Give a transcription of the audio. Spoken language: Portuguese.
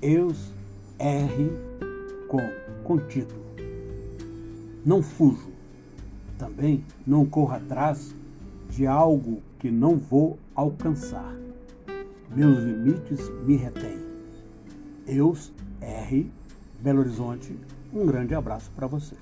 Eus R com, com título. Não fujo. Também não corro atrás de algo que não vou alcançar. Meus limites me retêm. Eus R, Belo Horizonte, um grande abraço para você.